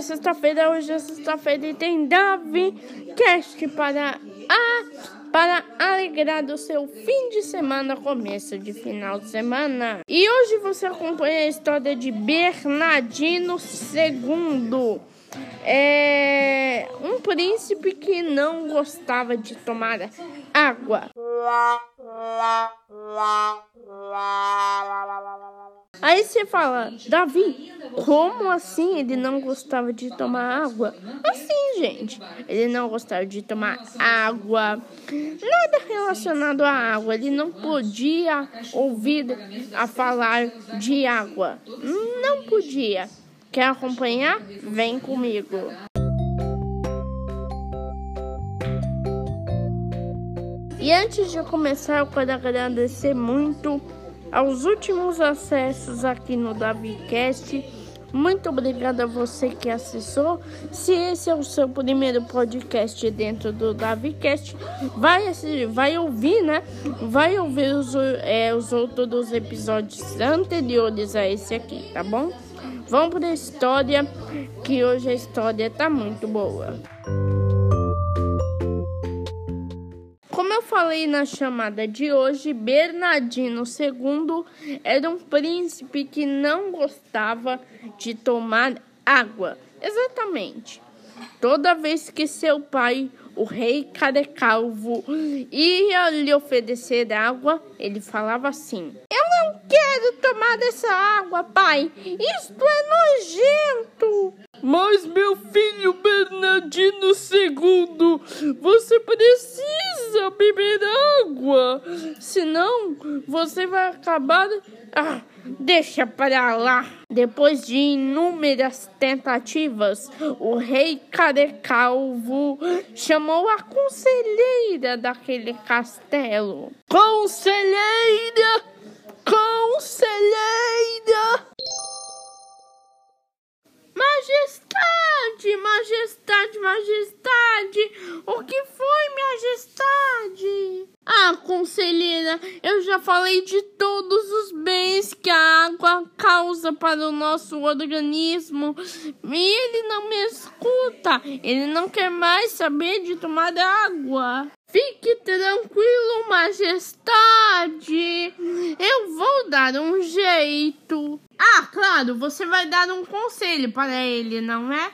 é sexta-feira, hoje é sexta-feira e tem Davi Cast para a para alegrar o seu fim de semana, começo de final de semana. E hoje você acompanha a história de Bernardino II. É um príncipe que não gostava de tomar água. Aí você fala, Davi, como assim ele não gostava de tomar água? Assim, gente, ele não gostava de tomar água, nada relacionado à água. Ele não podia ouvir a falar de água, não podia. Quer acompanhar? Vem comigo. E antes de começar, eu quero agradecer muito aos últimos acessos aqui no DaviCast. Muito obrigada a você que acessou. Se esse é o seu primeiro podcast dentro do DaviCast, vai, vai ouvir, né? Vai ouvir os, é, os outros episódios anteriores a esse aqui, tá bom? Vamos para a história, que hoje a história tá muito boa. Como eu falei na chamada de hoje, Bernardino II era um príncipe que não gostava de tomar água. Exatamente. Toda vez que seu pai, o rei Carecalvo, ia lhe oferecer água, ele falava assim: Eu não quero tomar essa água, pai. Isto é nojento. Mas, meu filho Bernardino II, você precisa beber água. Senão, você vai acabar. Ah, deixa para lá. Depois de inúmeras tentativas, o rei Carecalvo chamou a conselheira daquele castelo. Conselheira! Conselheira! Majestade, majestade, majestade! O que foi, majestade? Ah, conselheira, eu já falei de todos os bens que a água causa para o nosso organismo e ele não me escuta. Ele não quer mais saber de tomar água. Fique tranquilo, majestade. Eu vou dar um jeito. Ah, claro, você vai dar um conselho para ele, não é?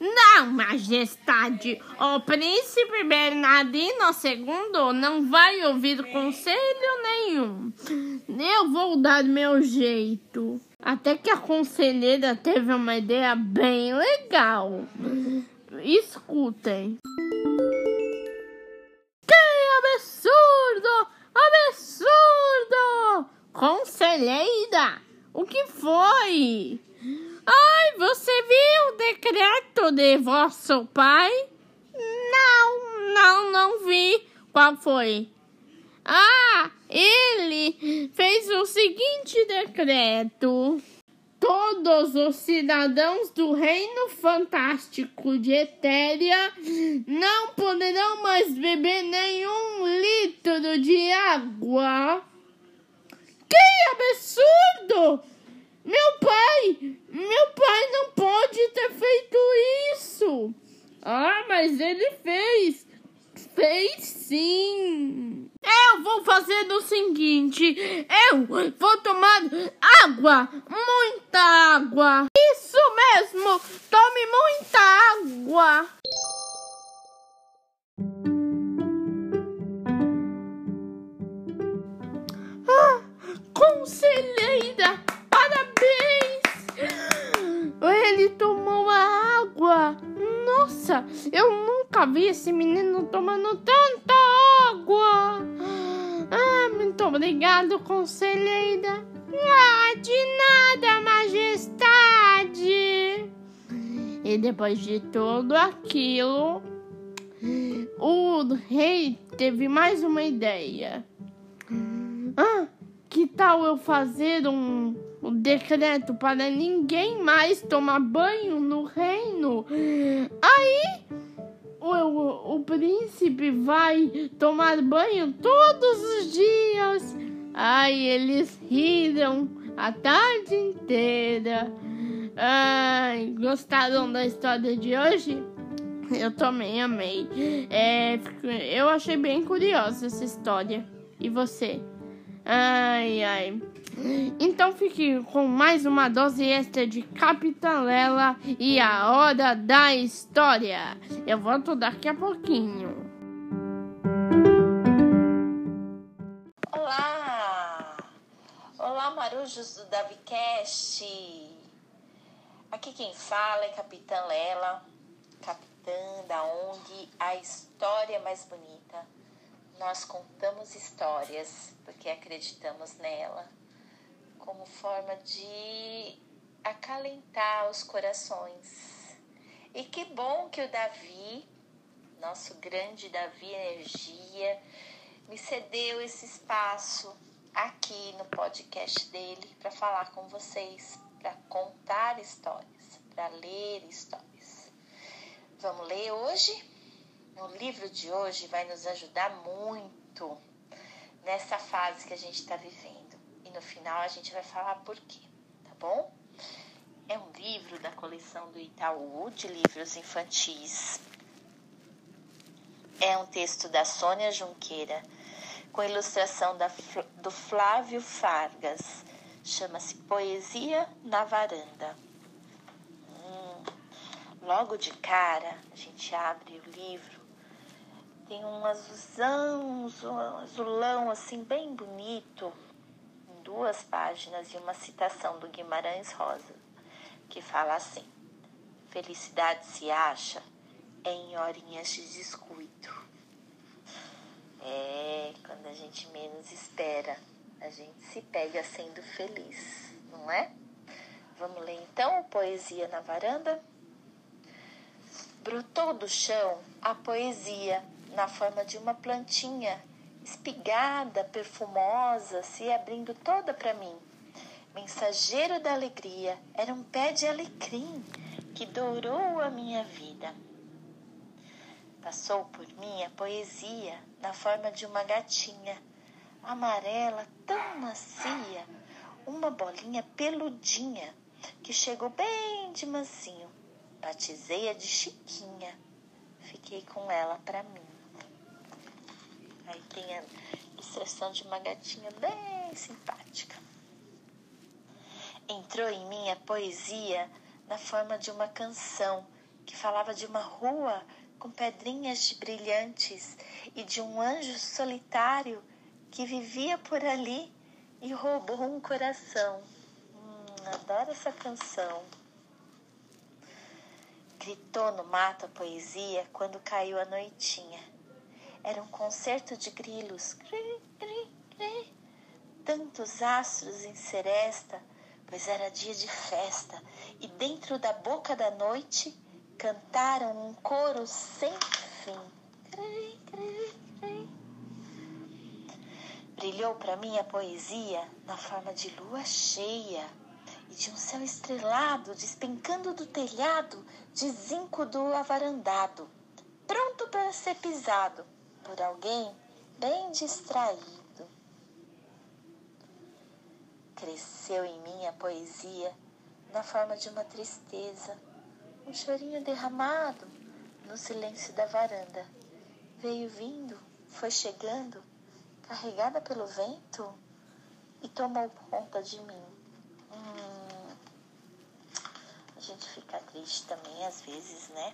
Não, majestade. O príncipe Bernardino II não vai ouvir conselho nenhum. Eu vou dar meu jeito. Até que a conselheira teve uma ideia bem legal. Escutem. Conselheira! O que foi? Ai, você viu o decreto de vosso pai? Não, não, não vi. Qual foi? Ah, ele fez o seguinte decreto. Todos os cidadãos do Reino Fantástico de Etéria não poderão mais beber nenhum litro de água. Que absurdo! Meu pai! Meu pai não pode ter feito isso! Ah, mas ele fez! Fez sim! Eu vou fazer o seguinte: eu vou tomar água, nunca vi esse menino tomando tanta água. Ah, muito obrigado, conselheira. Ah, de nada, majestade. E depois de tudo aquilo, o rei teve mais uma ideia. Ah, que tal eu fazer um, um decreto para ninguém mais tomar banho no reino? Aí o, o, príncipe vai tomar banho todos os dias. Aí eles riram a tarde inteira. Ai, gostaram da história de hoje? Eu também amei. É, eu achei bem curiosa essa história. E você? Ai, ai. Então fique com mais uma dose extra de Capitã Lela e a hora da história. Eu volto daqui a pouquinho. Olá! Olá, marujos do DaviCast! Aqui quem fala é Capitã Lela, capitã da ONG A História Mais Bonita. Nós contamos histórias porque acreditamos nela como forma de acalentar os corações. E que bom que o Davi, nosso grande Davi Energia, me cedeu esse espaço aqui no podcast dele para falar com vocês, para contar histórias, para ler histórias. Vamos ler hoje? O livro de hoje vai nos ajudar muito nessa fase que a gente está vivendo no final a gente vai falar por quê, tá bom? É um livro da coleção do Itaú de livros infantis. É um texto da Sônia Junqueira, com ilustração da, do Flávio Fargas. Chama-se Poesia na Varanda. Hum, logo de cara, a gente abre o livro, tem um azulão, um azulão assim bem bonito duas páginas e uma citação do Guimarães Rosa, que fala assim: Felicidade se acha em horinhas de descuido. É, quando a gente menos espera, a gente se pega sendo feliz, não é? Vamos ler então Poesia na Varanda? Brotou do chão a poesia na forma de uma plantinha espigada, perfumosa, se abrindo toda para mim. Mensageiro da alegria, era um pé de alecrim que dourou a minha vida. Passou por mim a poesia na forma de uma gatinha, amarela, tão macia, uma bolinha peludinha que chegou bem de mansinho. Batizei-a de Chiquinha, fiquei com ela para mim. Aí tem a ilustração de uma gatinha bem simpática. Entrou em mim a poesia na forma de uma canção que falava de uma rua com pedrinhas de brilhantes e de um anjo solitário que vivia por ali e roubou um coração. Hum, adoro essa canção. Gritou no mato a poesia quando caiu a noitinha era um concerto de grilos. Cri, cri, cri. Tantos astros em seresta, pois era dia de festa, e dentro da boca da noite cantaram um coro sem fim. Cri, cri, cri. Brilhou para mim a poesia na forma de lua cheia e de um céu estrelado despencando do telhado de zinco do avarandado, pronto para ser pisado por alguém bem distraído. Cresceu em mim a poesia na forma de uma tristeza, um chorinho derramado no silêncio da varanda. Veio vindo, foi chegando, carregada pelo vento e tomou conta de mim. Hum, a gente fica triste também às vezes, né?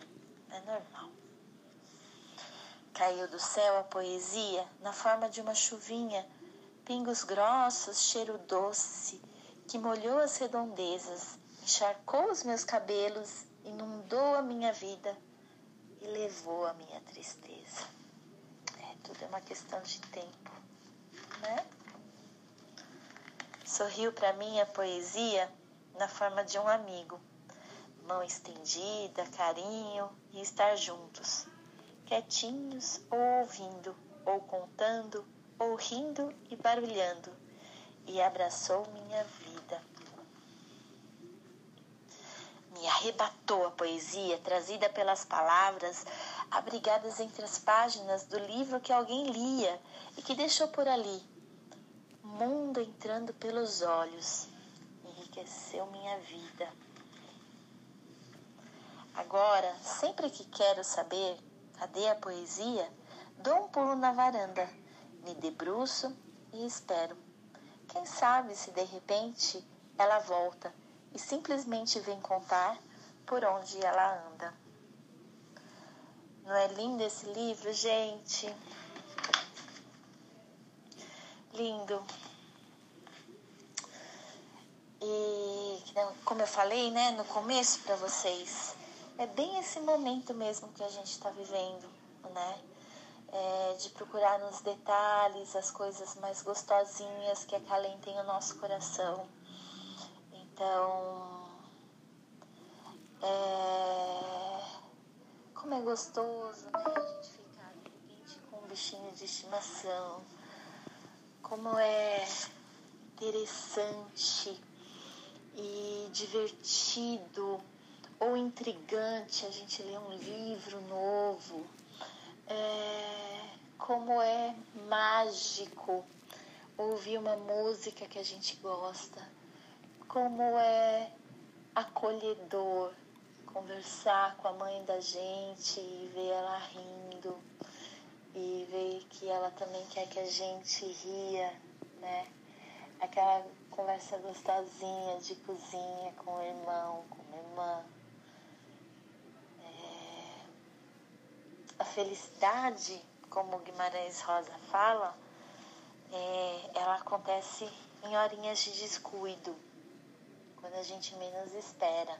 É normal. Caiu do céu a poesia na forma de uma chuvinha, pingos grossos, cheiro doce, que molhou as redondezas, encharcou os meus cabelos, inundou a minha vida e levou a minha tristeza. É, tudo é uma questão de tempo, né? Sorriu para mim a poesia na forma de um amigo, mão estendida, carinho e estar juntos quietinhos ou ouvindo, ou contando, ou rindo e barulhando, e abraçou minha vida. Me arrebatou a poesia trazida pelas palavras abrigadas entre as páginas do livro que alguém lia e que deixou por ali. Mundo entrando pelos olhos, enriqueceu minha vida. Agora, sempre que quero saber cadê a poesia, dou um pulo na varanda, me debruço e espero. Quem sabe se de repente ela volta e simplesmente vem contar por onde ela anda. Não é lindo esse livro, gente? Lindo. E como eu falei, né, no começo para vocês, é bem esse momento mesmo que a gente está vivendo, né? É, de procurar nos detalhes as coisas mais gostosinhas que acalentem o nosso coração. Então, é, como é gostoso, né? A gente ficar repente com um bichinho de estimação. Como é interessante e divertido ou intrigante a gente ler um livro novo. É, como é mágico ouvir uma música que a gente gosta. Como é acolhedor conversar com a mãe da gente e ver ela rindo e ver que ela também quer que a gente ria, né? Aquela conversa gostosinha de cozinha com o irmão, com a irmã. É... A felicidade, como Guimarães Rosa fala, é... ela acontece em horinhas de descuido, quando a gente menos espera.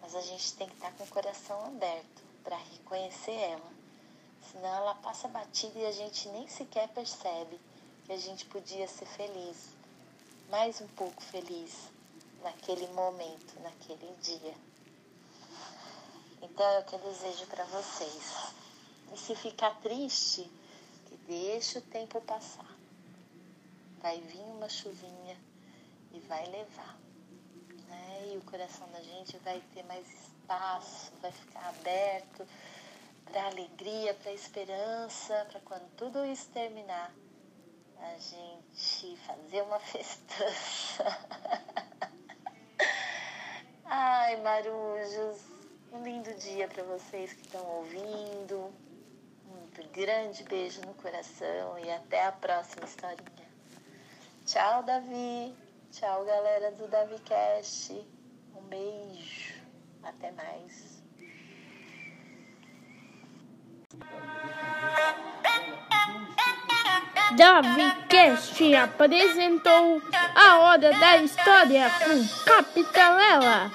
Mas a gente tem que estar com o coração aberto para reconhecer ela. Senão ela passa batida e a gente nem sequer percebe que a gente podia ser feliz mais um pouco feliz naquele momento, naquele dia. Então é o que eu desejo para vocês. E se ficar triste, que deixe o tempo passar. Vai vir uma chuvinha e vai levar. Né? E o coração da gente vai ter mais espaço, vai ficar aberto para alegria, para esperança, para quando tudo isso terminar, a gente fazer uma festança. Ai, marujos, um lindo dia para vocês que estão ouvindo. Um grande beijo no coração e até a próxima historinha. Tchau, Davi. Tchau, galera do DaviCast. Um beijo. Até mais. Davi Cast apresentou a Hora da História com Capitalela.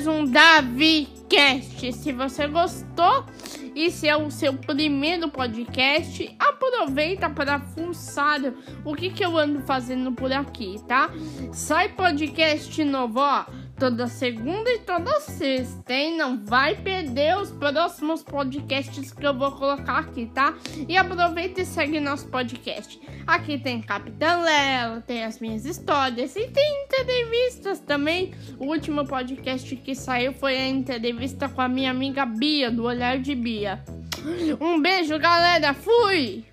Mais um Davi Cast. Se você gostou e se é o seu primeiro podcast, aproveita para fuçar o que, que eu ando fazendo por aqui, tá? Sai podcast novo, ó toda segunda e toda sexta, hein? Não vai perder os próximos podcasts que eu vou colocar aqui, tá? E aproveita e segue nosso podcast. Aqui tem Capitã Lela, tem as minhas histórias e tem entrevistas também. O último podcast que saiu foi a entrevista com a minha amiga Bia, do Olhar de Bia. Um beijo, galera. Fui!